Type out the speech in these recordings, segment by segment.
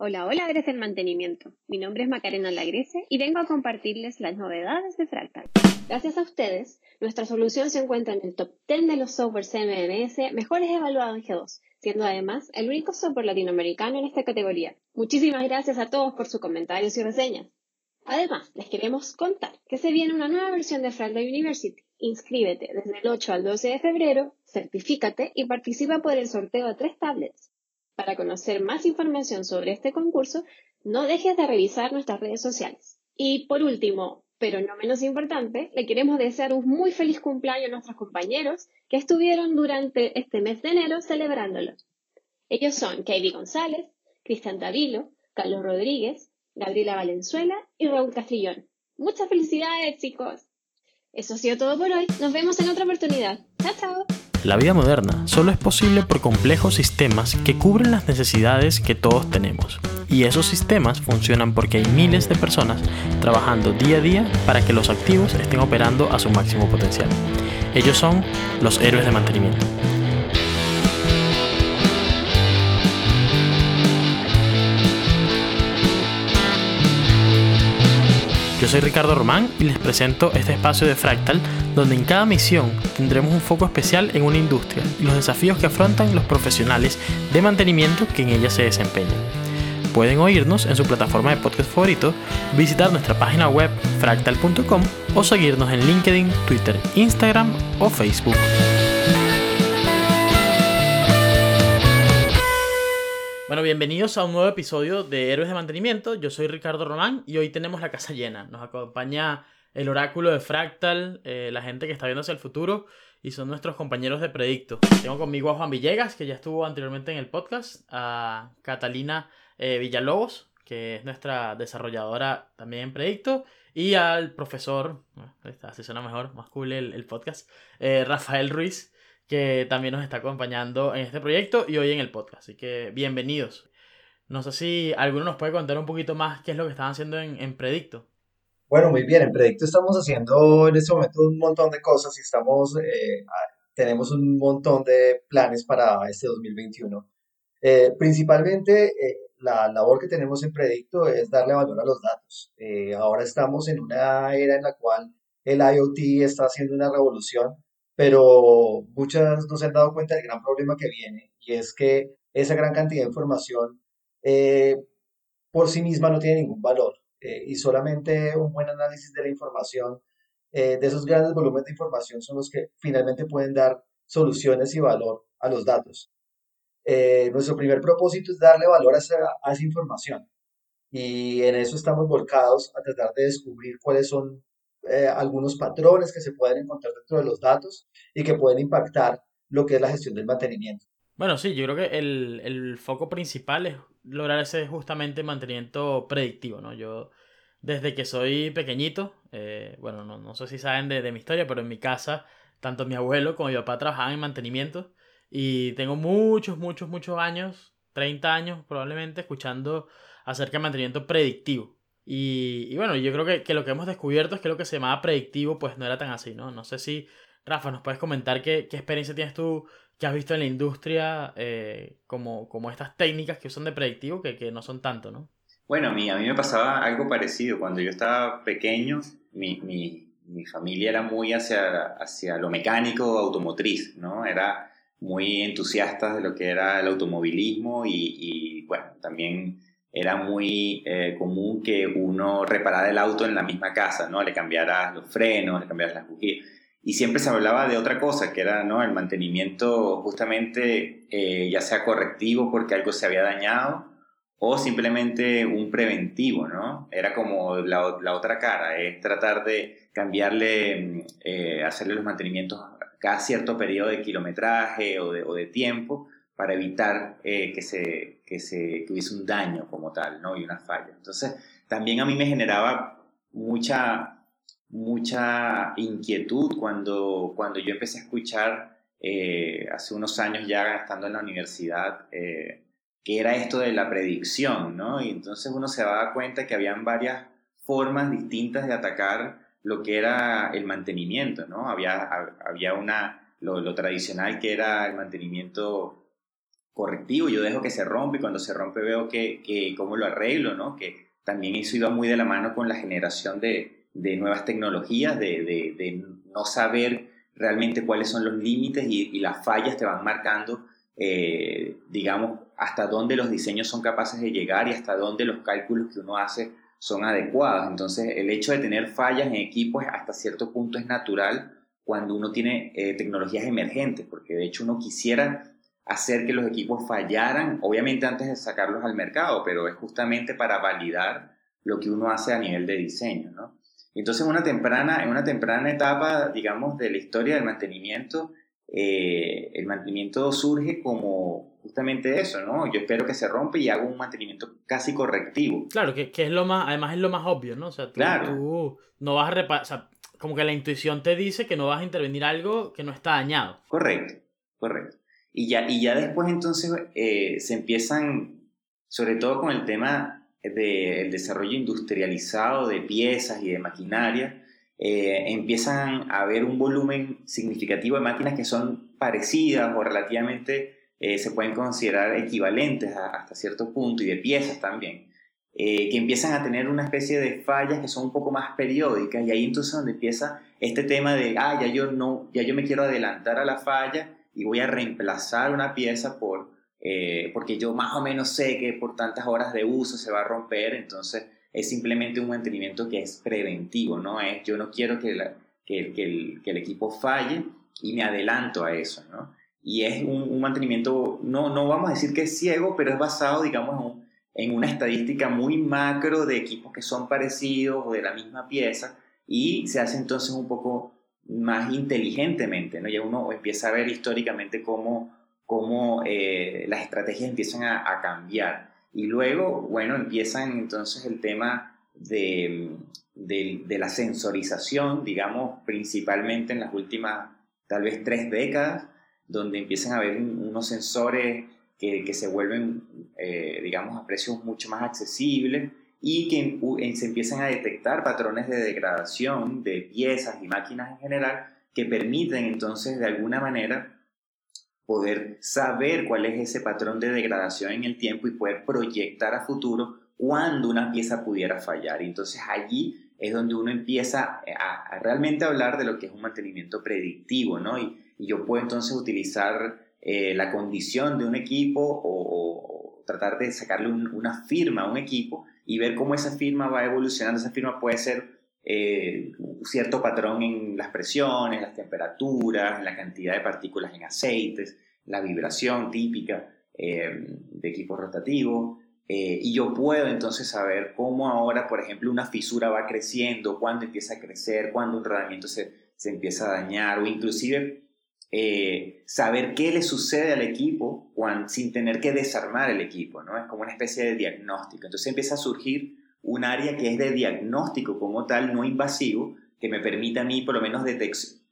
Hola, hola, eres del mantenimiento. Mi nombre es Macarena Lagrese y vengo a compartirles las novedades de Fractal. Gracias a ustedes, nuestra solución se encuentra en el top 10 de los software CMMS mejores evaluados en G2, siendo además el único software latinoamericano en esta categoría. Muchísimas gracias a todos por sus comentarios y reseñas. Además, les queremos contar que se viene una nueva versión de Fractal University. Inscríbete desde el 8 al 12 de febrero, certifícate y participa por el sorteo de tres tablets. Para conocer más información sobre este concurso, no dejes de revisar nuestras redes sociales. Y por último, pero no menos importante, le queremos desear un muy feliz cumpleaños a nuestros compañeros que estuvieron durante este mes de enero celebrándolo. Ellos son Katie González, Cristian Davilo, Carlos Rodríguez, Gabriela Valenzuela y Raúl Castrillón. Muchas felicidades, chicos. Eso ha sido todo por hoy. Nos vemos en otra oportunidad. Chao, chao. La vida moderna solo es posible por complejos sistemas que cubren las necesidades que todos tenemos. Y esos sistemas funcionan porque hay miles de personas trabajando día a día para que los activos estén operando a su máximo potencial. Ellos son los héroes de mantenimiento. Soy Ricardo Román y les presento este espacio de Fractal donde en cada misión tendremos un foco especial en una industria y los desafíos que afrontan los profesionales de mantenimiento que en ella se desempeñan. Pueden oírnos en su plataforma de podcast favorito, visitar nuestra página web fractal.com o seguirnos en LinkedIn, Twitter, Instagram o Facebook. Bueno, bienvenidos a un nuevo episodio de Héroes de Mantenimiento. Yo soy Ricardo Román y hoy tenemos la casa llena. Nos acompaña el oráculo de Fractal, eh, la gente que está viendo hacia el futuro y son nuestros compañeros de Predicto. Tengo conmigo a Juan Villegas, que ya estuvo anteriormente en el podcast, a Catalina eh, Villalobos, que es nuestra desarrolladora también en Predicto, y al profesor, así suena mejor, más cool el, podcast, eh, Rafael Ruiz, que también nos está acompañando en este proyecto y hoy en el podcast. Así que bienvenidos. No sé si alguno nos puede contar un poquito más qué es lo que están haciendo en, Predicto. Bueno, muy bien. En Predicto estamos haciendo en este momento un montón de cosas y estamos, eh, tenemos un montón de planes para este 2021. Eh, principalmente eh, la labor que tenemos en Predicto es darle valor a los datos. ahora estamos en una era en la cual el IoT está haciendo una revolución pero muchas no se han dado cuenta del gran problema que viene y es que esa gran cantidad de información eh, por sí misma no tiene ningún valor eh, y solamente un buen análisis de la información, eh, de esos grandes volúmenes de información son los que finalmente pueden dar soluciones y valor a los datos. nuestro primer propósito es darle valor a esa, a esa información y en eso estamos volcados a tratar de descubrir cuáles son eh, algunos patrones que se pueden encontrar dentro de los datos y que pueden impactar lo que es la gestión del mantenimiento. Bueno, sí, yo creo que el, el foco principal es lograr ese justamente mantenimiento predictivo, ¿no? Yo, desde que soy pequeñito, eh, bueno, no, no, sé si saben de, de, mi historia, pero en mi casa, tanto mi abuelo como mi papá trabajaban en mantenimiento y tengo muchos, muchos, muchos años, 30 años probablemente, escuchando acerca del mantenimiento predictivo. Y, bueno, yo creo que, lo que hemos descubierto es que lo que se llamaba predictivo pues no era tan así, ¿no? No sé si, Rafa, nos puedes comentar qué, experiencia tienes tú que has visto en la industria eh, como, como estas técnicas que usan de predictivo que, no son tanto, ¿no? Bueno, a mí, a mí me pasaba algo parecido. Cuando yo estaba pequeño, mi, mi, familia era muy hacia, hacia lo mecánico automotriz, ¿no? Era muy entusiasta de lo que era el automovilismo y bueno, también era muy eh, común que uno reparara el auto en la misma casa, ¿no? Le cambiara los frenos, le cambiara las bujías. Y siempre se hablaba de otra cosa, que era ¿no? el mantenimiento justamente eh, ya sea correctivo porque algo se había dañado o simplemente un preventivo, ¿no? Era como la, la otra cara, es tratar de cambiarle, eh, hacerle los mantenimientos cada cierto periodo de kilometraje o de, o de tiempo para evitar eh, que, se, que, se, que un daño como tal, ¿no? Y una falla. Entonces, también a mí me generaba mucha, mucha inquietud cuando, cuando yo empecé a escuchar eh, hace unos años ya estando en la universidad, eh, que era esto de la predicción, ¿no? Y entonces uno se daba cuenta que habían varias formas distintas de atacar lo que era el mantenimiento, ¿no? Había, había una, lo tradicional que era el mantenimiento correctivo, yo dejo que se rompe y cuando se rompe veo que, que cómo lo arreglo, ¿no? Que también eso iba muy de la mano con la generación de, de nuevas tecnologías, de, de, de, no saber realmente cuáles son los límites y, y las fallas te van marcando, eh, digamos, hasta dónde los diseños son capaces de llegar y hasta dónde los cálculos que uno hace son adecuados. Entonces, el hecho de tener fallas en equipos hasta cierto punto es natural cuando uno tiene eh, tecnologías emergentes, porque de hecho uno quisiera hacer que los equipos fallaran, obviamente antes de sacarlos al mercado, pero es justamente para validar lo que uno hace a nivel de diseño, ¿no? Entonces, en una temprana, en una temprana etapa, digamos, de la historia del mantenimiento, eh, el mantenimiento surge como justamente eso, ¿no? Yo espero que se rompa y hago un mantenimiento casi correctivo. Claro, que, que es lo más, además es lo más obvio, ¿no? O sea, tú, Claro. tú no vas a reparar, o sea, como que la intuición te dice que no vas a intervenir algo que no está dañado. Correcto, correcto. Y ya, y ya después entonces eh, se empiezan, sobre todo con el tema del desarrollo industrializado de piezas y de maquinaria, eh, empiezan a haber un volumen significativo de máquinas que son parecidas o relativamente eh, se pueden considerar equivalentes a- hasta cierto punto y de piezas también, eh, que empiezan a tener una especie de fallas que son un poco más periódicas y ahí entonces donde empieza este tema de, ah, ya yo, no, ya yo me quiero adelantar a la falla y voy a reemplazar una pieza por, eh, porque yo más o menos sé que por tantas horas de uso se va a romper, entonces es simplemente un mantenimiento que es preventivo, ¿no? Es, yo no quiero que, la- que, que el, que el equipo falle y me adelanto a eso, ¿no? Y es un, un mantenimiento, no, no vamos a decir que es ciego, pero es basado, digamos, en, un- en una estadística muy macro de equipos que son parecidos o de la misma pieza y se hace entonces un poco más inteligentemente, ¿no? Ya uno empieza a ver históricamente cómo, cómo eh, las estrategias empiezan a, a cambiar. Y luego, bueno, empiezan entonces el tema de, de, de la sensorización, digamos, principalmente en las últimas tal vez tres décadas, donde empiezan a haber un- unos sensores que, que se vuelven, eh, digamos, a precios mucho más accesibles y que eh, se empiezan a detectar patrones de degradación de piezas y máquinas en general que permiten entonces de alguna manera poder saber cuál es ese patrón de degradación en el tiempo y poder proyectar a futuro cuando una pieza pudiera fallar. Entonces allí es donde uno empieza a, a realmente hablar de lo que es un mantenimiento predictivo, ¿no? Y, yo puedo entonces utilizar eh, la condición de un equipo o, tratar de sacarle un- una firma a un equipo y ver cómo esa firma va evolucionando. Esa firma puede ser eh, un cierto patrón en las presiones, las temperaturas, en la cantidad de partículas en aceites, la vibración típica eh, de equipos rotativos. eh, y yo puedo entonces saber cómo ahora, por ejemplo, una fisura va creciendo, cuándo empieza a crecer, cuándo un rodamiento se, se empieza a dañar, o inclusive eh, saber qué le sucede al equipo cuan- sin tener que desarmar el equipo, ¿no? Es como una especie de diagnóstico. Entonces empieza a surgir un área que es de diagnóstico como tal, no invasivo, que me permite a mí por lo menos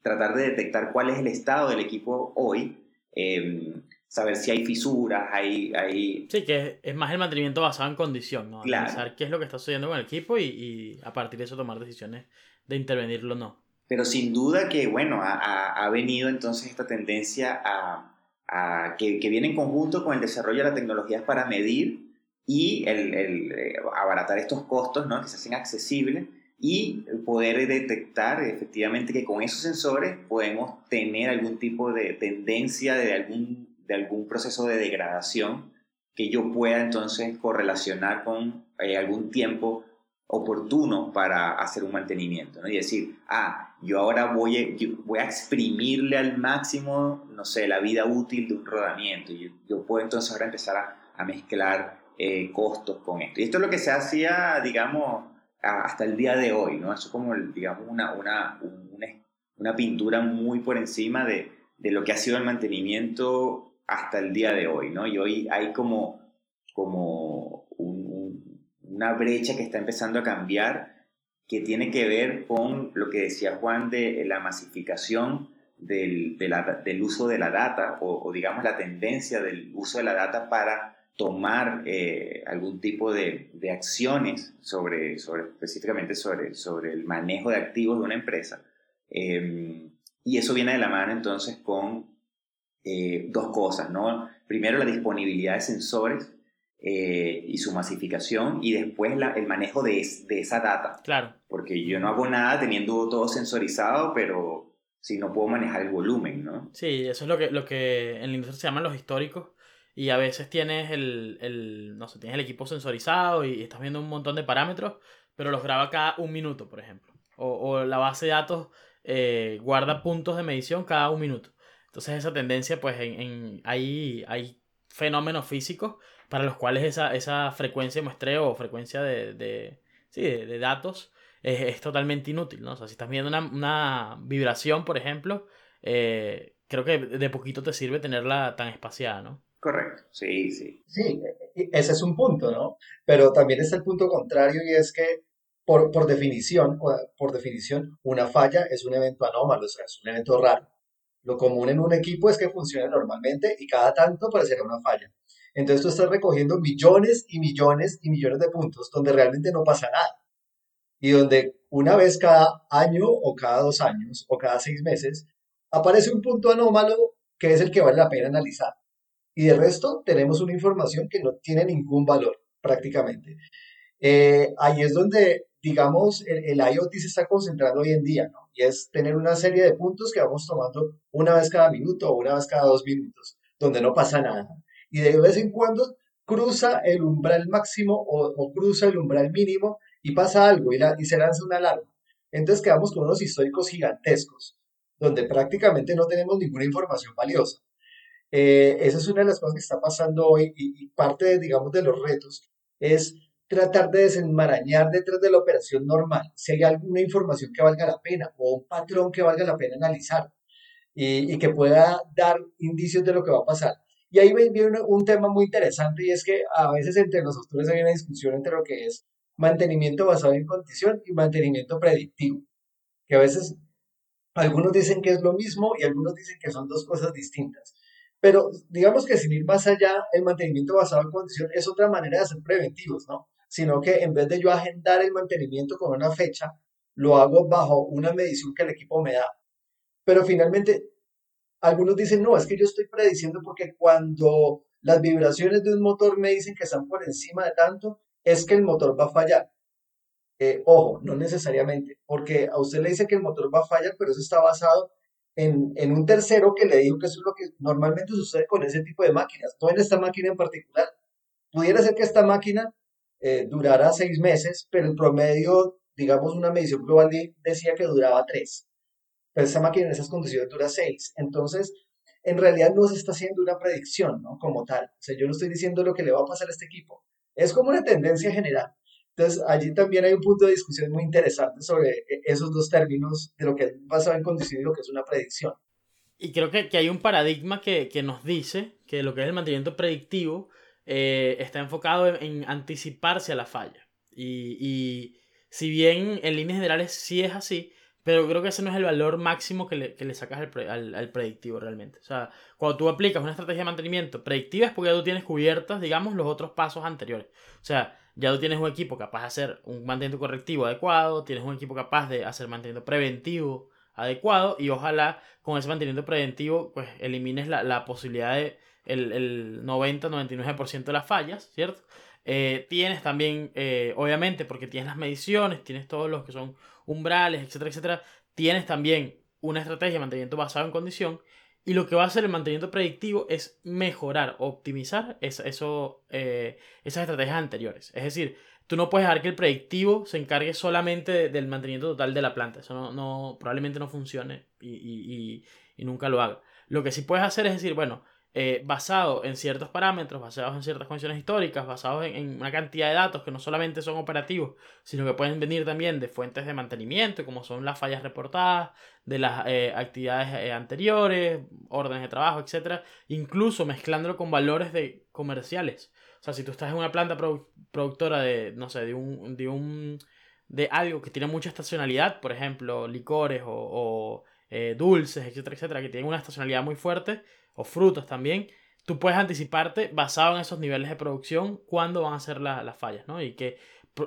tratar de detectar cuál es el estado del equipo hoy, eh, saber si hay fisuras, hay, hay Sí, que es, es más el mantenimiento basado en condición, ¿no? Claro. Analizar qué es lo que está sucediendo con el equipo y, y a partir de eso tomar decisiones de intervenirlo o no. Pero sin duda que, bueno, ha, venido entonces esta tendencia a, a que, que viene en conjunto con el desarrollo de las tecnologías para medir y el, el, eh, abaratar estos costos, ¿no? Que se hacen accesibles y poder detectar efectivamente que con esos sensores podemos tener algún tipo de tendencia de algún, de algún proceso de degradación que yo pueda entonces correlacionar con eh, algún tiempo oportuno para hacer un mantenimiento, ¿no? Y decir, ah, yo ahora voy a, yo voy a exprimirle al máximo, no sé, la vida útil de un rodamiento. Yo, yo puedo entonces ahora empezar a, a mezclar eh, costos con esto. Y esto es lo que se hacía, digamos, a- hasta el día de hoy, ¿no? Eso es como, digamos, una, una, un- una, una pintura muy por encima de, de lo que ha sido el mantenimiento hasta el día de hoy, ¿no? Y hoy hay como, como un- un- una brecha que está empezando a cambiar que tiene que ver con lo que decía Juan de la masificación del, del uso de la data o, digamos la tendencia del uso de la data para tomar eh, algún tipo de, de acciones sobre, sobre específicamente sobre, sobre el manejo de activos de una empresa. Eh, y eso viene de la mano entonces con eh, dos cosas, ¿no? primero la disponibilidad de sensores eh, y su masificación y después el manejo de, de, esa data. Claro. Porque yo no hago nada teniendo todo sensorizado, pero si no puedo manejar el volumen, ¿no? Sí, eso es lo que, lo que en la industria se llaman los históricos. Y a veces tienes el, el, no sé, tienes el equipo sensorizado y estás viendo un montón de parámetros, pero los graba cada un minuto, por ejemplo. O, o la base de datos eh, guarda puntos de medición cada un minuto. Entonces esa tendencia, pues en, en, hay, hay fenómenos físicos para los cuales esa, esa frecuencia de muestreo o frecuencia de, de, sí, de, datos es, es, totalmente inútil, ¿no? O sea, si estás viendo una, una vibración, por ejemplo, eh, creo que de poquito te sirve tenerla tan espaciada, ¿no? Correcto, sí, sí. Sí, ese es un punto, ¿no? Pero también está el punto contrario y es que por, por definición, por definición, una falla es un evento anómalo, o sea, es un evento raro. Lo común en un equipo es que funcione normalmente y cada tanto aparecerá una falla. Entonces tú estás recogiendo millones y millones y millones de puntos donde realmente no pasa nada. Y donde una vez cada año o cada dos años o cada seis meses aparece un punto anómalo que es el que vale la pena analizar. Y de resto tenemos una información que no tiene ningún valor prácticamente. Eh, ahí es donde, digamos, el, el, IoT se está concentrando hoy en día. Y es tener una serie de puntos que vamos tomando una vez cada minuto o una vez cada dos minutos, donde no pasa nada. Y de vez en cuando cruza el umbral máximo o, cruza el umbral mínimo y pasa algo y, se lanza una alarma. Entonces quedamos con unos históricos gigantescos, donde prácticamente no tenemos ninguna información valiosa. Eh, esa es una de las cosas que está pasando hoy y, parte, de, digamos, de los retos es tratar de desenmarañar detrás de la operación normal si hay alguna información que valga la pena o un patrón que valga la pena analizar y que pueda dar indicios de lo que va a pasar. Y ahí viene un tema muy interesante y es que a veces entre nosotros hay una discusión entre lo que es mantenimiento basado en condición y mantenimiento predictivo, que a veces algunos dicen que es lo mismo y algunos dicen que son dos cosas distintas. Pero digamos que sin ir más allá, el mantenimiento basado en condición es otra manera de hacer preventivos, ¿no? Sino que en vez de yo agendar el mantenimiento con una fecha, lo hago bajo una medición que el equipo me da. Pero finalmente, algunos dicen, no, es que yo estoy prediciendo porque cuando las vibraciones de un motor me dicen que están por encima de tanto, es que el motor va a fallar. Eh, ojo, no necesariamente, porque a usted le dice que el motor va a fallar, pero eso está basado en, en, un tercero que le dijo que eso es lo que normalmente sucede con ese tipo de máquinas, no en esta máquina en particular. Pudiera ser que esta máquina eh, durara seis meses, pero el promedio, digamos, una medición global decía que duraba tres. Pero esta máquina en esas condiciones dura seis. Entonces, en realidad no se está haciendo una predicción, ¿no? Como tal. O sea, yo no estoy diciendo lo que le va a pasar a este equipo. Es como una tendencia general. Entonces, allí también hay un punto de discusión muy interesante sobre e, esos dos términos de lo que es basado en condición y lo que es una predicción. Y creo que, que hay un paradigma que, que, nos dice que lo que es el mantenimiento predictivo eh, está enfocado en, en, anticiparse a la falla. Y, y, si bien en líneas generales sí es así, pero creo que ese no es el valor máximo que le, que le sacas al, al, predictivo realmente. O sea, cuando tú aplicas una estrategia de mantenimiento predictiva es porque ya tú tienes cubiertas, digamos, los otros pasos anteriores. O sea, ya tú tienes un equipo capaz de hacer un mantenimiento correctivo adecuado, tienes un equipo capaz de hacer mantenimiento preventivo adecuado y ojalá con ese mantenimiento preventivo pues elimines la, la posibilidad de el, el 90-99% de las fallas, ¿cierto? Eh, tienes también, eh, obviamente, porque tienes las mediciones, tienes todos los que son umbrales, etcétera, etcétera, tienes también una estrategia de mantenimiento basado en condición y lo que va a hacer el mantenimiento predictivo es mejorar, optimizar eso, eso eh, esas estrategias anteriores. Es decir, tú no puedes dejar que el predictivo se encargue solamente de, del mantenimiento total de la planta. Eso no, no probablemente no funcione y, y, y, nunca lo haga. Lo que sí puedes hacer es decir, bueno, eh, basado en ciertos parámetros, basados en ciertas condiciones históricas, basados en, una cantidad de datos que no solamente son operativos, sino que pueden venir también de fuentes de mantenimiento, como son las fallas reportadas, de las eh, actividades eh, anteriores, órdenes de trabajo, etc. Incluso mezclándolo con valores de comerciales. O sea, si tú estás en una planta produ productora de, no sé, de un, de un, de algo que tiene mucha estacionalidad, por ejemplo, licores o eh, dulces, etcétera, etcétera, que tienen una estacionalidad muy fuerte, o frutos también, tú puedes anticiparte basado en esos niveles de producción cuándo van a ser la, las fallas, ¿no? Y que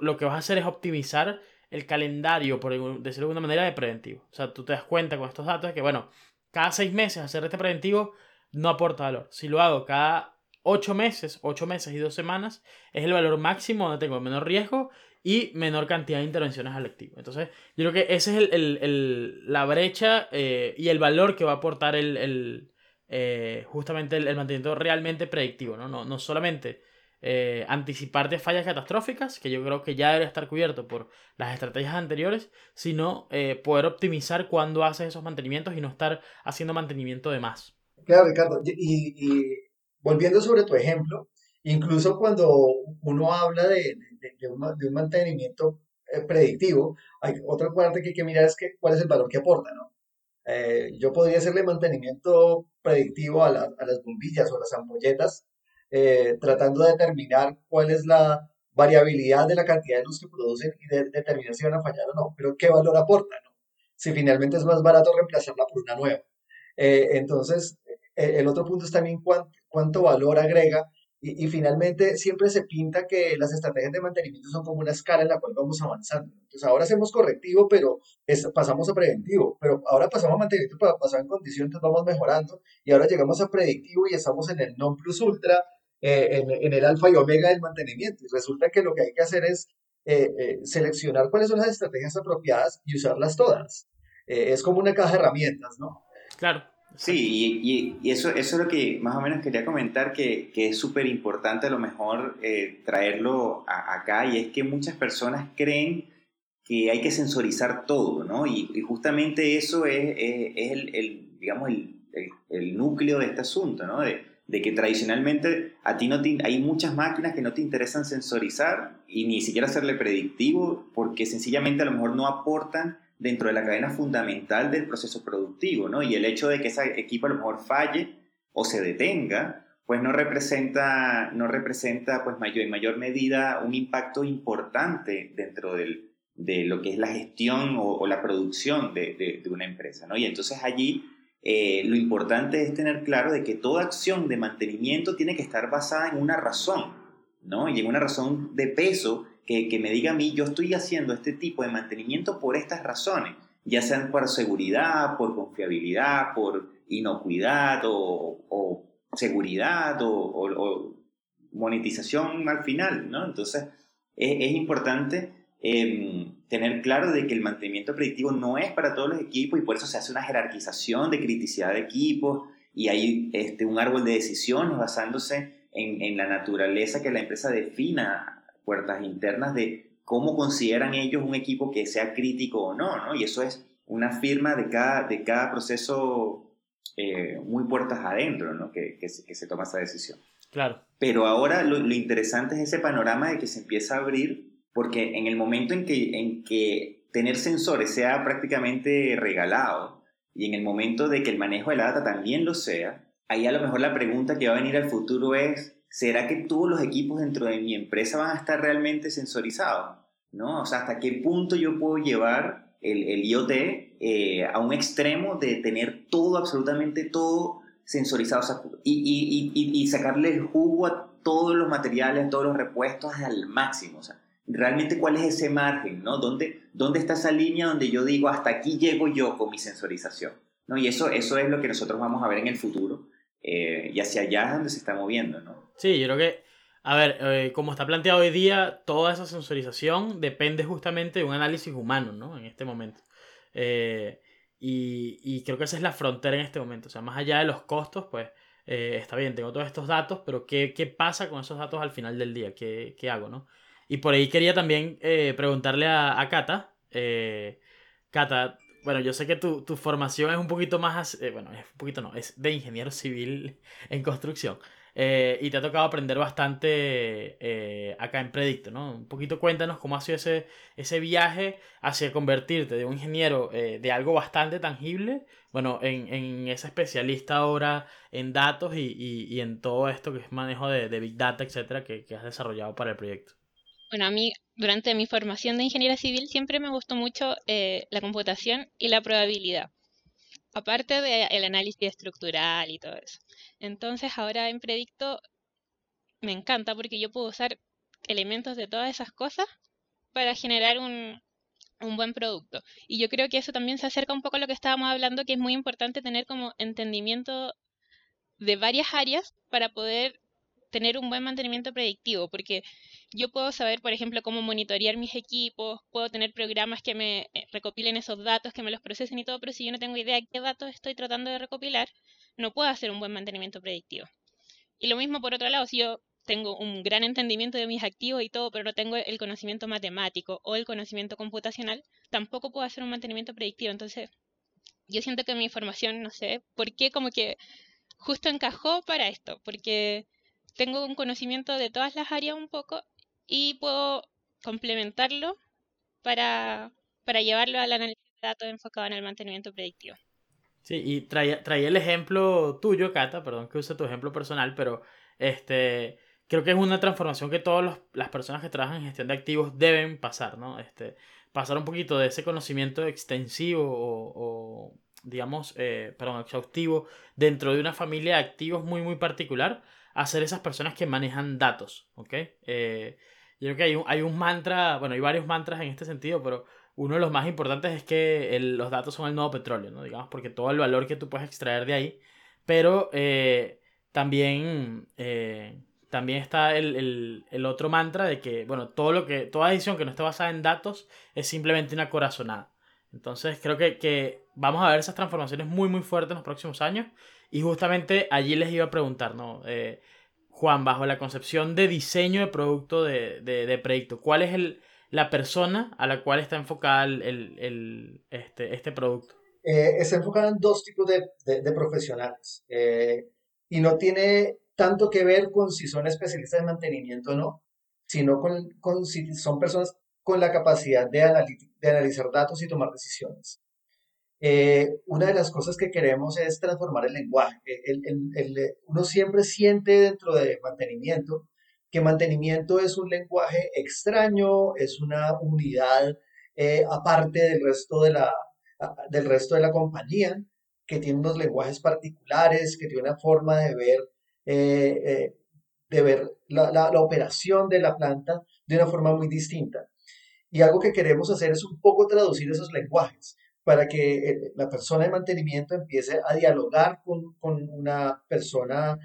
lo que vas a hacer es optimizar el calendario, por decirlo de alguna manera, de preventivo. O sea, tú te das cuenta con estos datos que, bueno, cada seis meses hacer este preventivo no aporta valor. Si lo hago cada 8 meses, 8 meses y 2 semanas, es el valor máximo donde tengo menor riesgo y menor cantidad de intervenciones al activo. Entonces, yo creo que esa es el, la brecha eh, y el valor que va a aportar el, eh, justamente el, mantenimiento realmente predictivo, ¿no? No, no solamente eh, anticipar de fallas catastróficas, que yo creo que ya debe estar cubierto por las estrategias anteriores, sino poder optimizar cuando haces esos mantenimientos y no estar haciendo mantenimiento de más. Claro, Ricardo. y volviendo sobre tu ejemplo, incluso cuando uno habla de, de, un, mantenimiento eh, predictivo, hay otra parte que hay que mirar es que, cuál es el valor que aporta, ¿no? Eh, yo podría hacerle mantenimiento predictivo a, las bombillas o a las ampolletas, eh, tratando de determinar cuál es la variabilidad de la cantidad de luz que producen y de, determinar si van a fallar o no, pero qué valor aporta, ¿no? Si finalmente es más barato reemplazarla por una nueva. entonces, el otro punto es también cuánto valor agrega y, finalmente siempre se pinta que las estrategias de mantenimiento son como una escala en la cual vamos avanzando. Entonces ahora hacemos correctivo, pero pasamos a preventivo, pero ahora pasamos a mantenimiento para pasar en condición, entonces vamos mejorando y ahora llegamos a predictivo y estamos en el non plus ultra, eh, en, el alfa y omega del mantenimiento. Y resulta que lo que hay que hacer es eh, eh, seleccionar cuáles son las estrategias apropiadas y usarlas todas. es como una caja de herramientas, ¿no? Claro. Sí, y, eso, eso es lo que más o menos quería comentar, que, que es súper importante a lo mejor eh, traerlo acá, y es que muchas personas creen que hay que sensorizar todo, ¿no? Y, justamente eso es, es, el, el, digamos, el, el, núcleo de este asunto, ¿no? De, de que tradicionalmente a ti no hay muchas máquinas que no te interesan sensorizar y ni siquiera hacerle predictivo porque sencillamente a lo mejor no aportan dentro de la cadena fundamental del proceso productivo, ¿no? Y el hecho de que ese equipo a lo mejor falle o se detenga, pues no representa, no representa pues mayor, en mayor medida un impacto importante dentro del, de lo que es la gestión o, la producción de, de, una empresa, ¿no? Y entonces allí eh, lo importante es tener claro de que toda acción de mantenimiento tiene que estar basada en una razón, ¿no? Y en una razón de peso que, me diga a mí, yo estoy haciendo este tipo de mantenimiento por estas razones, ya sean por seguridad, por confiabilidad, por inocuidad o, seguridad o, monetización al final, ¿no? Entonces, es, importante em, tener claro de que el mantenimiento predictivo no es para todos los equipos y por eso se hace una jerarquización de criticidad de equipos y hay este, un árbol de decisiones basándose en, en la naturaleza que la empresa defina puertas internas de cómo consideran ellos un equipo que sea crítico o no, ¿no? Y eso es una firma de cada, de cada proceso eh, muy puertas adentro, ¿no? Que, que, se, toma esa decisión. Claro. Pero ahora lo, lo, interesante es ese panorama de que se empieza a abrir, porque en el momento en que, en que tener sensores sea prácticamente regalado, y en el momento de que el manejo de la data también lo sea, ahí a lo mejor la pregunta que va a venir al futuro es, ¿será que todos los equipos dentro de mi empresa van a estar realmente sensorizados? ¿No? O sea, ¿hasta qué punto yo puedo llevar el, el IoT eh, a un extremo de tener todo, absolutamente todo sensorizado y, y, y, sacarle el jugo a todos los materiales, todos los repuestos al máximo? O sea, realmente cuál es ese margen, ¿no? ¿Dónde, ¿Dónde está esa línea donde yo digo, hasta aquí llego yo con mi sensorización? ¿No? Y eso, eso es lo que nosotros vamos a ver en el futuro. Eh, y hacia allá es donde se está moviendo, ¿no? Sí, yo creo que, a ver, eh, como está planteado hoy día, toda esa sensorización depende justamente de un análisis humano, ¿no? En este momento. Eh, y, y, creo que esa es la frontera en este momento. O sea, más allá de los costos, pues eh, está bien, tengo todos estos datos, pero ¿qué, ¿qué, pasa con esos datos al final del día? ¿Qué, qué hago, no? Y por ahí quería también preguntarle a, a Cata. Cata, bueno, yo sé que tu, tu, formación es un poquito más, bueno, es un poquito no, es de ingeniero civil en construcción. Eh, y te ha tocado aprender bastante eh, acá en Predicto, ¿no? Un poquito cuéntanos cómo ha sido ese, ese viaje hacia convertirte de un ingeniero eh, de algo bastante tangible, bueno, en, en ese especialista ahora en datos y, y, en todo esto que es manejo de, de Big Data, etcétera, que, que has desarrollado para el proyecto. Bueno, a mí durante mi formación de ingeniería civil siempre me gustó mucho la computación y la probabilidad aparte del análisis estructural y todo eso. Entonces ahora en Predicto me encanta porque yo puedo usar elementos de todas esas cosas para generar un, un buen producto. Y yo creo que eso también se acerca un poco a lo que estábamos hablando, que es muy importante tener como entendimiento de varias áreas para poder tener un buen mantenimiento predictivo, porque yo puedo saber, por ejemplo, cómo monitorear mis equipos, puedo tener programas que me eh, recopilen esos datos, que me los procesen y todo, pero si yo no tengo idea de qué datos estoy tratando de recopilar, no puedo hacer un buen mantenimiento predictivo. Y lo mismo por otro lado, si yo tengo un gran entendimiento de mis activos y todo, pero no tengo el conocimiento matemático o el conocimiento computacional, tampoco puedo hacer un mantenimiento predictivo. Entonces, yo siento que mi información, no sé, ¿por qué como que justo encajó para esto? Porque tengo un conocimiento de todas las áreas un poco y puedo complementarlo para, para llevarlo al análisis de datos enfocado en el mantenimiento predictivo. Sí, y traía, traía el ejemplo tuyo, Cata, perdón que use tu ejemplo personal, pero este creo que es una transformación que todas las personas que trabajan en gestión de activos deben pasar, ¿no? Este, pasar un poquito de ese conocimiento extensivo o, digamos, eh, perdón, exhaustivo dentro de una familia de activos muy, muy particular a ser esas personas que manejan datos, ¿ok? Eh, yo creo que hay un, hay un mantra, bueno, hay varios mantras en este sentido, pero uno de los más importantes es que los datos son el nuevo petróleo, ¿no? Digamos, porque todo el valor que tú puedes extraer de ahí, pero eh, también también está el, otro mantra de que, bueno, todo lo que, toda decisión que no esté basada en datos es simplemente una corazonada. Entonces creo que, vamos a ver esas transformaciones muy, muy fuertes en los próximos años. Y justamente allí les iba a preguntar, ¿no? Eh, Juan, bajo la concepción de diseño de producto de, de, proyecto, ¿cuál es el, la persona a la cual está enfocada el, este, este producto? Eh, está enfocada en dos tipos de, profesionales. Eh, y no tiene tanto que ver con si son especialistas de mantenimiento o no, sino con, con si son personas con la capacidad de, de analizar datos y tomar decisiones. Eh, una de las cosas que queremos es transformar el lenguaje. El, el, uno siempre siente dentro de mantenimiento que mantenimiento es un lenguaje extraño, es una unidad eh, aparte del resto de, la, del resto de la compañía, que tiene unos lenguajes particulares, que tiene una forma de ver eh, eh, de ver la, la, operación de la planta de una forma muy distinta. Y algo que queremos hacer es un poco traducir esos lenguajes para que eh, la persona de mantenimiento empiece a dialogar con, con una persona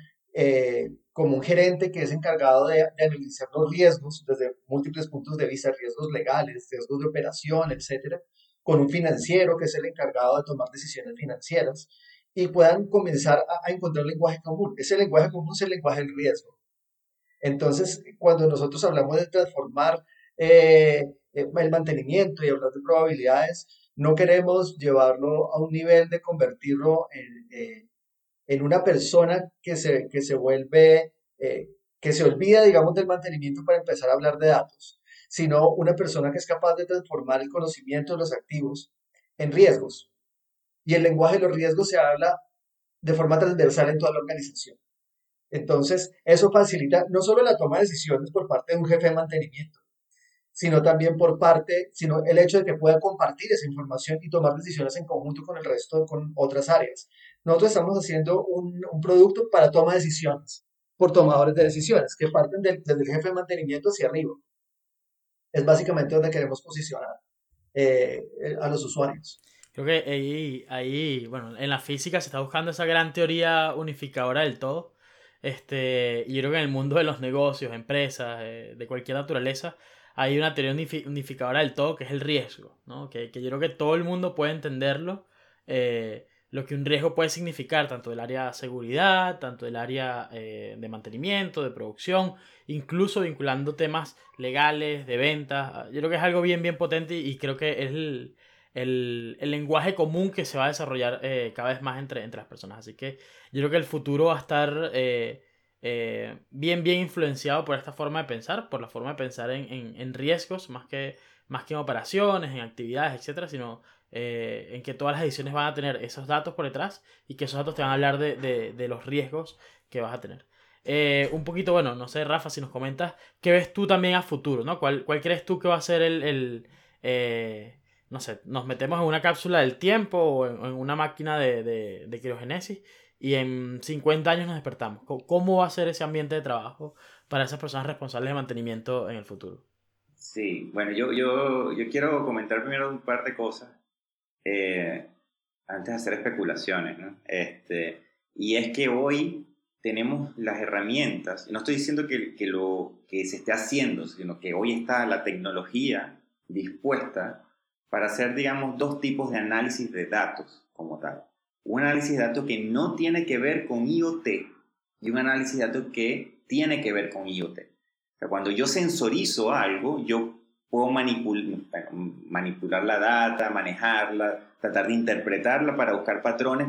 como un gerente que es encargado de, de, analizar los riesgos desde múltiples puntos de vista, riesgos legales, riesgos de operación, etcétera, con un financiero que es el encargado de tomar decisiones financieras y puedan comenzar a, encontrar lenguaje común. Ese lenguaje común es el lenguaje del riesgo. Entonces, cuando nosotros hablamos de transformar eh, eh, el mantenimiento y hablar de probabilidades, no queremos llevarlo a un nivel de convertirlo en, eh, en una persona que se, que se vuelve, que se olvida, digamos, del mantenimiento para empezar a hablar de datos, sino una persona que es capaz de transformar el conocimiento de los activos en riesgos, y el lenguaje de los riesgos se habla de forma transversal en toda la organización. Entonces, eso facilita no solo la toma de decisiones por parte de un jefe de mantenimiento, sino también por parte, sino el hecho de que pueda compartir esa información y tomar decisiones en conjunto con el resto, con otras áreas. Nosotros estamos haciendo un, un producto para toma de decisiones, por tomadores de decisiones, que parten desde el jefe de mantenimiento hacia arriba. Es básicamente donde queremos posicionar eh, a los usuarios. Creo que ahí, ahí, bueno, en la física se está buscando esa gran teoría unificadora del todo. Este, y yo creo que en el mundo de los negocios, empresas, eh, de cualquier naturaleza, hay una teoría unificadora del todo que es el riesgo, ¿no? Que, que yo creo que todo el mundo puede entenderlo, eh, lo que un riesgo puede significar, tanto del área de seguridad, tanto del área eh, de mantenimiento, de producción, incluso vinculando temas legales, de ventas. Yo creo que es algo bien, bien potente y creo que es el, el, lenguaje común que se va a desarrollar eh, cada vez más entre, entre las personas. Así que yo creo que el futuro va a estar eh, bien, bien influenciado por esta forma de pensar, por la forma de pensar en, riesgos, más que, más que en operaciones, en actividades, etcétera, sino en que todas las decisiones van a tener esos datos por detrás y que esos datos te van a hablar de, los riesgos que vas a tener. un poquito, bueno, no sé, Rafa, si nos comentas, ¿qué ves tú también a futuro? ¿no? ¿Cuál, cuál crees tú que va a ser el, el no sé, nos metemos en una cápsula del tiempo o en, una máquina de, de, criogénesis y en 50 años nos despertamos. ¿Cómo va a ser ese ambiente de trabajo para esas personas responsables de mantenimiento en el futuro? Sí, bueno, yo, yo, yo quiero comentar primero un par de cosas eh, antes de hacer especulaciones. ¿no? Este, Y es que hoy tenemos las herramientas, no estoy diciendo que, que lo que se esté haciendo, sino que hoy está la tecnología dispuesta para hacer, digamos, dos tipos de análisis de datos como tal. Un análisis de datos que no tiene que ver con IoT y un análisis de datos que tiene que ver con IoT. O sea, cuando yo sensorizo algo, yo puedo manipular la data, manejarla, tratar de interpretarla para buscar patrones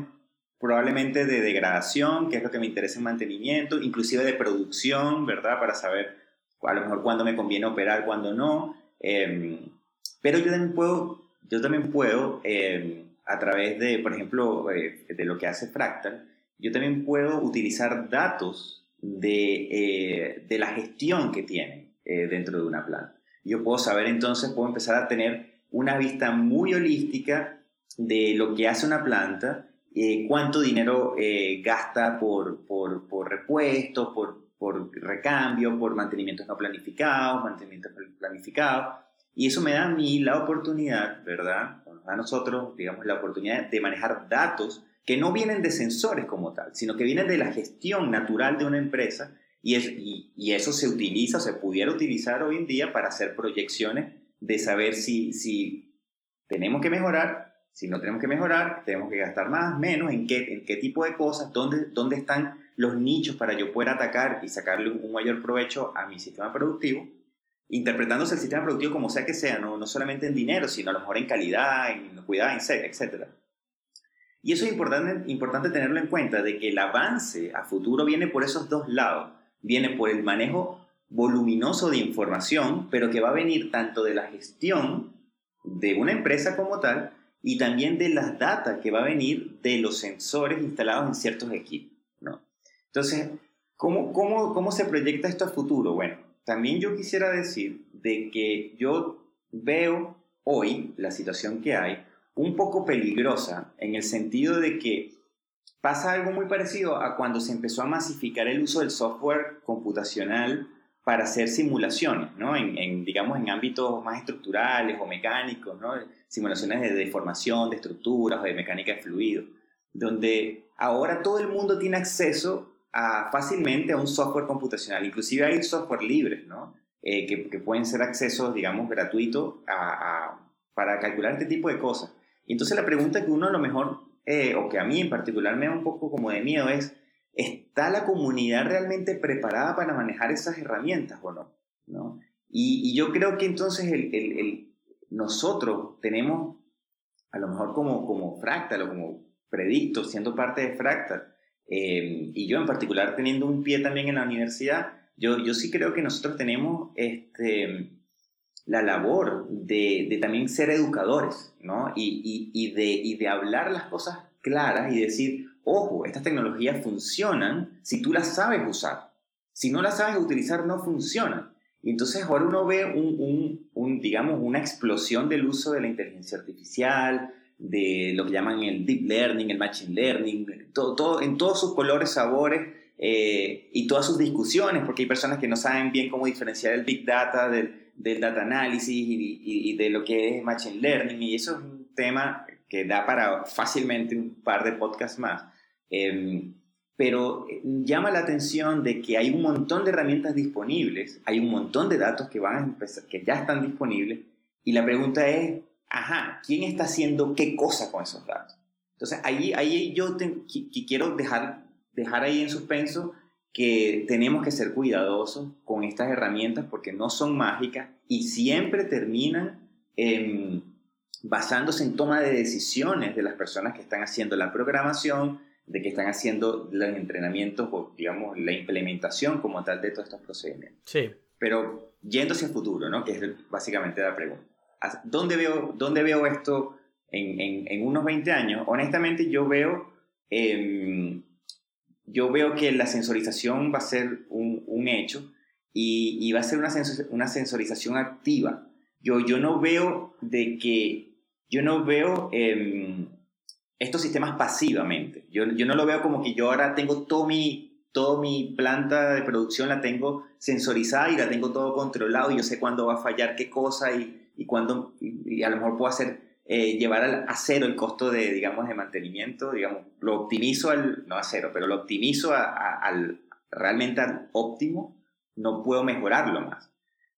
probablemente de degradación, que es lo que me interesa en mantenimiento, inclusive de producción, ¿verdad? Para saber a lo mejor cuándo me conviene operar, cuándo no. Em, pero yo también puedo, yo también puedo em, a través de, por ejemplo, eh, de lo que hace Fractal, yo también puedo utilizar datos de, eh, de la gestión que tiene eh, dentro de una planta. Yo puedo saber entonces, puedo empezar a tener una vista muy holística de lo que hace una planta, cuánto dinero gasta por, por, por repuestos, por, por recambio, por mantenimientos no planificados, mantenimientos planificados. Y eso me da a mí la oportunidad, ¿verdad? A nosotros, digamos, la oportunidad de manejar datos que no vienen de sensores como tal, sino que vienen de la gestión natural de una empresa y, es, y, eso se utiliza, o se pudiera utilizar hoy en día para hacer proyecciones de saber si, si tenemos que mejorar, si no tenemos que mejorar, tenemos que gastar más, menos, en qué, en qué tipo de cosas, dónde, dónde están los nichos para yo poder atacar y sacarle un mayor provecho a mi sistema productivo, interpretándose el sistema productivo como sea que sea, no, no solamente en dinero, sino a lo mejor en calidad, en cuidado, etc. Y eso es importante, importante tenerlo en cuenta, de que el avance a futuro viene por esos dos lados. Viene por el manejo voluminoso de información, pero que va a venir tanto de la gestión de una empresa como tal y también de las data que va a venir de los sensores instalados en ciertos equipos. Entonces, ¿cómo, cómo, cómo se proyecta esto a futuro? Bueno, también yo quisiera decir de que yo veo hoy la situación que hay un poco peligrosa en el sentido de que pasa algo muy parecido a cuando se empezó a masificar el uso del software computacional para hacer simulaciones, ¿no? Digamos, en ámbitos más estructurales o mecánicos, ¿no? Simulaciones de deformación, de estructuras o de mecánica de fluido, donde ahora todo el mundo tiene acceso fácilmente a un software computacional. Inclusive hay software libre, ¿no? Eh, que, pueden ser accesos, digamos, gratuitos para calcular este tipo de cosas. Y entonces la pregunta que uno a lo mejor, eh, o que a mí en particular me da un poco como de miedo es, ¿está la comunidad realmente preparada para manejar esas herramientas o no? ¿No? Y, yo creo que entonces el, el, nosotros tenemos, a lo mejor como, como Fractal o como Predicto, siendo parte de Fractal, Em, y yo en particular teniendo un pie también en la universidad, yo, yo sí creo que nosotros tenemos este, la labor de, de también ser educadores, ¿no? Y, y, y, de, y de hablar las cosas claras y decir, ojo, estas tecnologías funcionan si tú las sabes usar. Si no las sabes utilizar, no funcionan. Y entonces ahora uno ve un, un, un, digamos, una explosión del uso de la inteligencia artificial, de lo que llaman el deep learning, el machine learning, todo, todo en todos sus colores, sabores eh, y todas sus discusiones, porque hay personas que no saben bien cómo diferenciar el big data del, del data analysis y, y, de lo que es machine learning, y eso es un tema que da para fácilmente un par de podcasts más. Em, pero eh, llama la atención de que hay un montón de herramientas disponibles, hay un montón de datos que, van a que ya están disponibles, y la pregunta es, ajá, ¿quién está haciendo qué cosa con esos datos? Entonces, ahí, ahí yo quiero dejar, dejar ahí en suspenso que tenemos que ser cuidadosos con estas herramientas porque no son mágicas y siempre terminan basándose en toma de decisiones de las personas que están haciendo la programación, de que están haciendo los entrenamientos o, digamos, la implementación como tal de todos estos procedimientos. Sí. Pero yendo hacia el futuro, ¿no? Que es básicamente la pregunta. ¿Dónde veo, dónde veo esto en, en, unos 20 años? Honestamente, yo veo, em, yo veo que la sensorización va a ser un, un hecho y, va a ser una, una sensorización activa. Yo, yo no veo de que, yo no veo em, estos sistemas pasivamente. Yo, yo no lo veo como que yo ahora tengo todo mi, toda mi planta de producción la tengo sensorizada y la tengo todo controlado y yo sé cuándo va a fallar qué cosa y, y, cuando, y a lo mejor puedo hacer eh, llevar a cero el costo de, digamos, de mantenimiento, digamos, lo optimizo al, no a cero, pero lo optimizo al realmente al óptimo, no puedo mejorarlo más.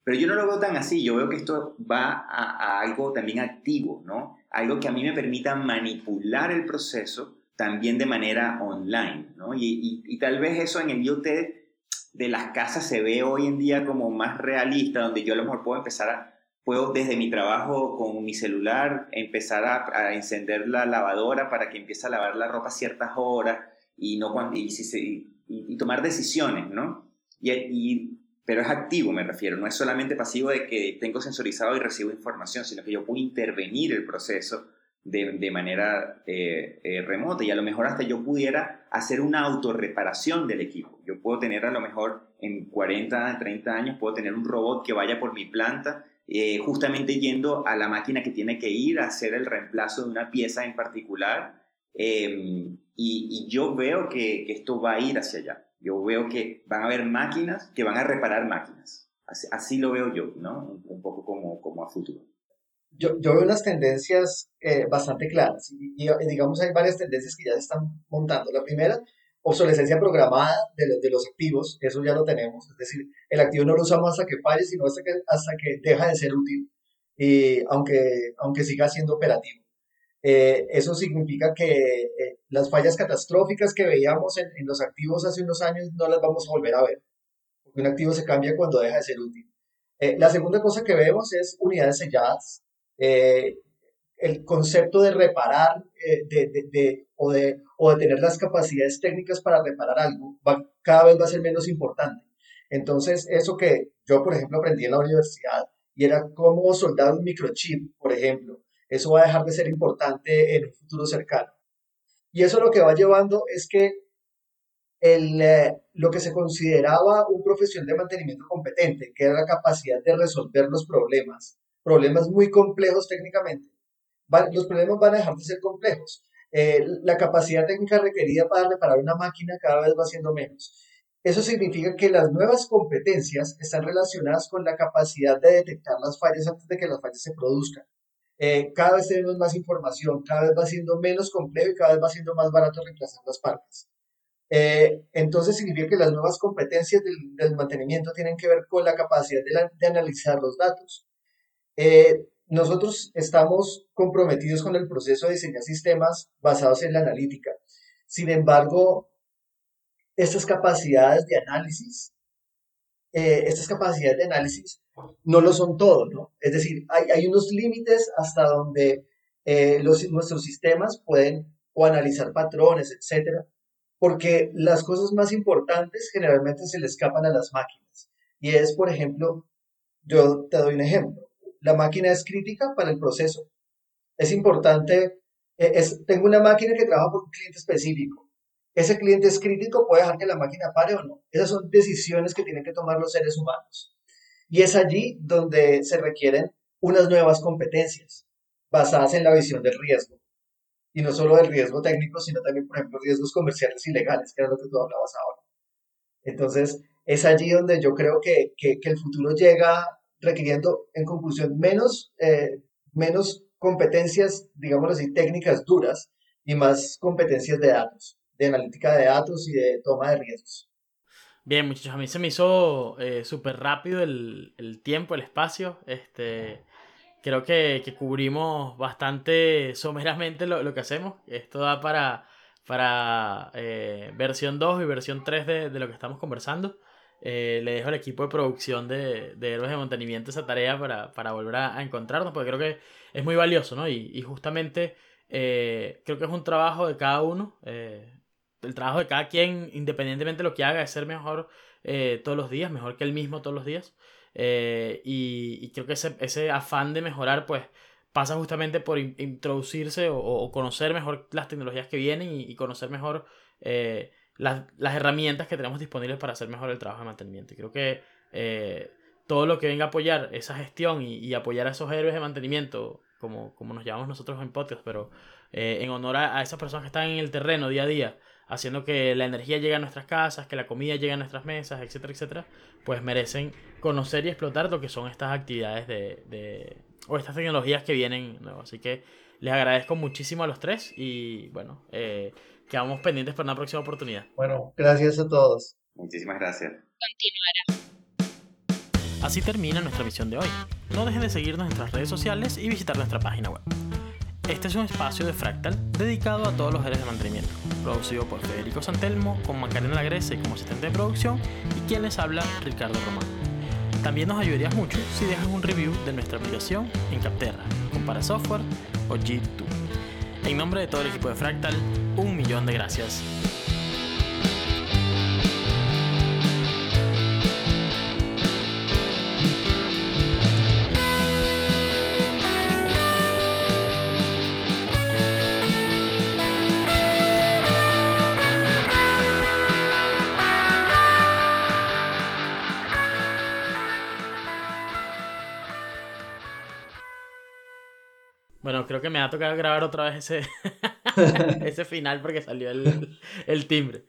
Pero yo no lo veo tan así, yo veo que esto va a, algo también activo, ¿no? Algo que a mí me permita manipular el proceso también de manera online, ¿no? Y, y, tal vez eso en el IoT de las casas se ve hoy en día como más realista, donde yo a lo mejor puedo empezar a, puedo desde mi trabajo con mi celular empezar a, encender la lavadora para que empiece a lavar la ropa a ciertas horas y, no y, y, tomar decisiones, ¿no? Y, pero es activo, me refiero, no es solamente pasivo de que tengo sensorizado y recibo información, sino que yo puedo intervenir el proceso de, de manera eh, eh, remota y a lo mejor hasta yo pudiera hacer una autorreparación del equipo. Yo puedo tener a lo mejor en 40, 30 años, puedo tener un robot que vaya por mi planta eh, justamente yendo a la máquina que tiene que ir a hacer el reemplazo de una pieza en particular. Em, y, yo veo que, esto va a ir hacia allá. Yo veo que van a haber máquinas que van a reparar máquinas. Así, lo veo yo, ¿no? Un, poco como, como a futuro. Yo, yo veo unas tendencias eh, bastante claras. y, digamos, hay varias tendencias que ya se están montando. La primera obsolescencia programada de, los activos, eso ya lo tenemos. Es decir, el activo no lo usamos hasta que falle, sino hasta que, hasta que deja de ser útil, y aunque, aunque siga siendo operativo. Eh, eso significa que eh, las fallas catastróficas que veíamos en, los activos hace unos años no las vamos a volver a ver. Porque un activo se cambia cuando deja de ser útil. Eh, la segunda cosa que vemos es unidades selladas. El concepto de reparar de, de, o de o de tener las capacidades técnicas para reparar algo, cada vez va a ser menos importante. Entonces, eso que yo, por ejemplo, aprendí en la universidad y era cómo soldar un microchip, por ejemplo, eso va a dejar de ser importante en un futuro cercano. Y eso lo que va llevando es que el, eh, lo que se consideraba un profesional de mantenimiento competente, que era la capacidad de resolver los problemas, problemas muy complejos técnicamente, los problemas van a dejar de ser complejos eh, la capacidad técnica requerida para reparar una máquina cada vez va siendo menos. Eso significa que las nuevas competencias están relacionadas con la capacidad de detectar las fallas antes de que las fallas se produzcan. Eh, cada vez tenemos más información, cada vez va siendo menos complejo y cada vez va siendo más barato reemplazar las partes. Eh, entonces significa que las nuevas competencias del, mantenimiento tienen que ver con la capacidad de, analizar los datos. Nosotros estamos comprometidos con el proceso de diseñar sistemas basados en la analítica. Sin embargo, estas capacidades de análisis, eh, estas capacidades de análisis no lo son todo, ¿no? Es decir, hay, unos límites hasta donde eh, los, nuestros sistemas pueden o analizar patrones, etcétera, porque las cosas más importantes generalmente se le escapan a las máquinas. Y es, por ejemplo, yo te doy un ejemplo la máquina es crítica para el proceso. Es importante, eh, es, tengo una máquina que trabaja por un cliente específico. Ese cliente es crítico, puede dejar que la máquina pare o no. Esas son decisiones que tienen que tomar los seres humanos. Y es allí donde se requieren unas nuevas competencias basadas en la visión del riesgo. Y no solo del riesgo técnico, sino también, por ejemplo, riesgos comerciales y legales, que es lo que tú hablabas ahora. Entonces, es allí donde yo creo que, que el futuro llega requiriendo, en conclusión, menos, eh, menos competencias, digamos así, técnicas duras y más competencias de datos, de analítica de datos y de toma de riesgos. Bien, muchachos, a mí se me hizo eh, súper rápido el, el, tiempo, el espacio. Este, creo que, que cubrimos bastante someramente lo, lo, que hacemos. Esto da para, para eh, versión 2 y versión 3 de, de, lo que estamos conversando. Eh, le dejo al equipo de producción de, de Héroes de Mantenimiento esa tarea para, para volver a, encontrarnos, porque creo que es muy valioso, ¿no? Y, justamente eh, creo que es un trabajo de cada uno, eh, el trabajo de cada quien, independientemente de lo que haga, es ser mejor todos los días, mejor que él mismo todos los días. Y, creo que ese, ese afán de mejorar, pues, pasa justamente por introducirse o, conocer mejor las tecnologías que vienen y conocer mejor las, las, herramientas que tenemos disponibles para hacer mejor el trabajo de mantenimiento. Y creo que eh, todo lo que venga a apoyar esa gestión y, apoyar a esos héroes de mantenimiento, como, como nos llamamos nosotros en podcast, pero eh, en honor a, esas personas que están en el terreno día a día, haciendo que la energía llegue a nuestras casas, que la comida llegue a nuestras mesas, etcétera, etcétera, pues merecen conocer y explotar lo que son estas actividades de, de o estas tecnologías que vienen. Así que les agradezco muchísimo a los tres y bueno, eh, quedamos pendientes para una próxima oportunidad. Bueno, gracias a todos. Muchísimas gracias. Continuará. Así termina nuestra misión de hoy. No dejen de seguirnos en nuestras redes sociales y visitar nuestra página web. Este es un espacio de Fractal dedicado a todos los áreas de mantenimiento, producido por Federico Santelmo, con Macarena Lagrese como asistente de producción y quien les habla, Ricardo Román. También nos ayudarías mucho si dejas un review de nuestra aplicación en Capterra, Compara Software o G2. En nombre de todo el equipo de Fractal, un millón de gracias. Bueno, creo que me va a tocar grabar otra vez ese, ese final porque salió el, el timbre.